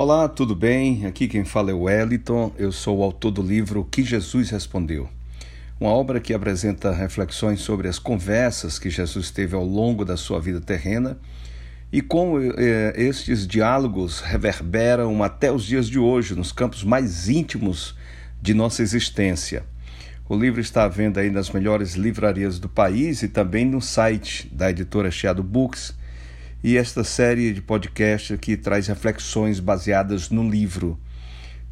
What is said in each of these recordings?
Olá, tudo bem? Aqui quem fala é o Wellington, eu sou o autor do livro Que Jesus Respondeu. Uma obra que apresenta reflexões sobre as conversas que Jesus teve ao longo da sua vida terrena e como eh, estes diálogos reverberam até os dias de hoje, nos campos mais íntimos de nossa existência. O livro está à venda aí nas melhores livrarias do país e também no site da editora Chiado Books e esta série de podcast que traz reflexões baseadas no livro.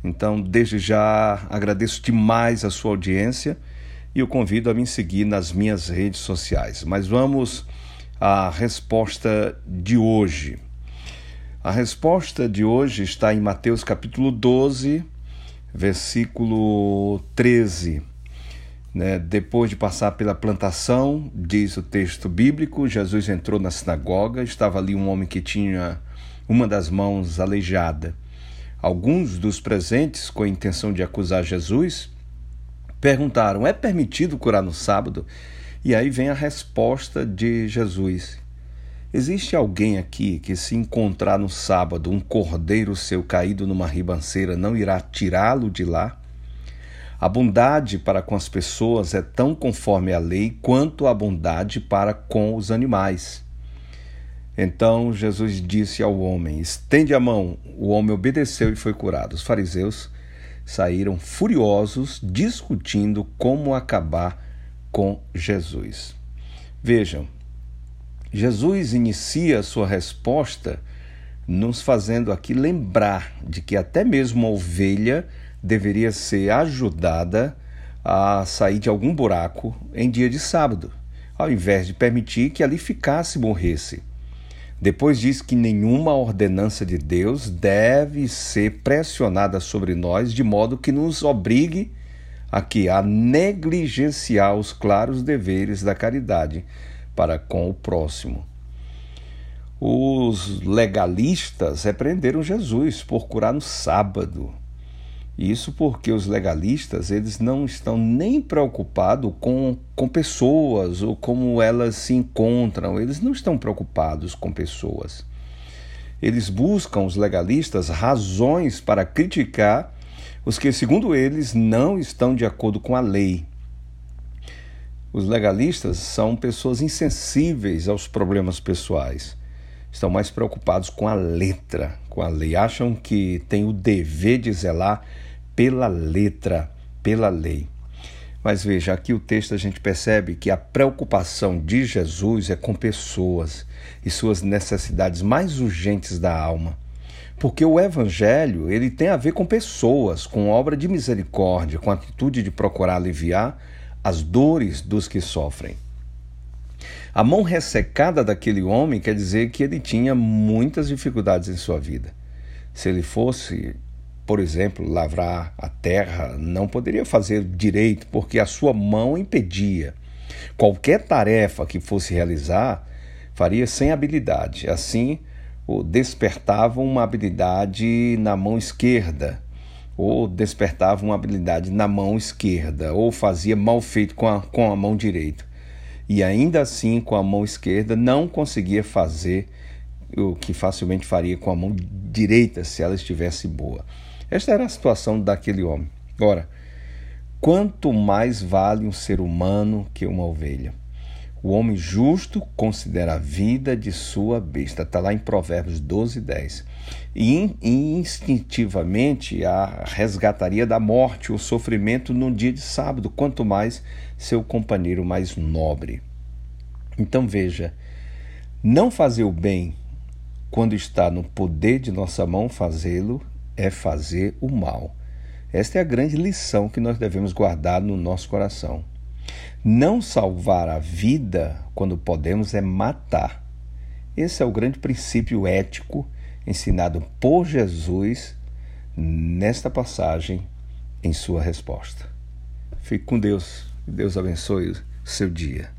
Então, desde já agradeço demais a sua audiência e o convido a me seguir nas minhas redes sociais. Mas vamos à resposta de hoje. A resposta de hoje está em Mateus capítulo 12, versículo 13 né? Depois de passar pela plantação, diz o texto bíblico, Jesus entrou na sinagoga, estava ali um homem que tinha uma das mãos aleijada. Alguns dos presentes, com a intenção de acusar Jesus, perguntaram: é permitido curar no sábado? E aí vem a resposta de Jesus: Existe alguém aqui que, se encontrar no sábado um cordeiro seu caído numa ribanceira, não irá tirá-lo de lá? A bondade para com as pessoas é tão conforme a lei quanto a bondade para com os animais. Então Jesus disse ao homem: Estende a mão. O homem obedeceu e foi curado. Os fariseus saíram furiosos, discutindo como acabar com Jesus. Vejam, Jesus inicia sua resposta nos fazendo aqui lembrar de que até mesmo a ovelha deveria ser ajudada a sair de algum buraco em dia de sábado, ao invés de permitir que ali ficasse e morresse. Depois diz que nenhuma ordenança de Deus deve ser pressionada sobre nós de modo que nos obrigue aqui a negligenciar os claros deveres da caridade para com o próximo. Os legalistas repreenderam Jesus por curar no sábado. Isso porque os legalistas eles não estão nem preocupados com, com pessoas ou como elas se encontram, eles não estão preocupados com pessoas. Eles buscam, os legalistas, razões para criticar os que, segundo eles, não estão de acordo com a lei. Os legalistas são pessoas insensíveis aos problemas pessoais. Estão mais preocupados com a letra, com a lei. Acham que têm o dever de zelar pela letra, pela lei. Mas veja, aqui o texto a gente percebe que a preocupação de Jesus é com pessoas e suas necessidades mais urgentes da alma. Porque o evangelho, ele tem a ver com pessoas, com obra de misericórdia, com atitude de procurar aliviar as dores dos que sofrem. A mão ressecada daquele homem quer dizer que ele tinha muitas dificuldades em sua vida. Se ele fosse por exemplo, lavrar a terra, não poderia fazer direito porque a sua mão impedia. Qualquer tarefa que fosse realizar, faria sem habilidade. Assim, despertava uma habilidade na mão esquerda, ou despertava uma habilidade na mão esquerda, ou fazia mal feito com a, com a mão direita. E ainda assim, com a mão esquerda, não conseguia fazer o que facilmente faria com a mão direita se ela estivesse boa. Esta era a situação daquele homem. Ora, quanto mais vale um ser humano que uma ovelha? O homem justo considera a vida de sua besta. Está lá em Provérbios 12, 10. E instintivamente a resgataria da morte, o sofrimento no dia de sábado, quanto mais seu companheiro mais nobre. Então veja, não fazer o bem quando está no poder de nossa mão fazê-lo é fazer o mal. Esta é a grande lição que nós devemos guardar no nosso coração. Não salvar a vida quando podemos é matar. Esse é o grande princípio ético ensinado por Jesus nesta passagem em sua resposta. Fique com Deus. Deus abençoe o seu dia.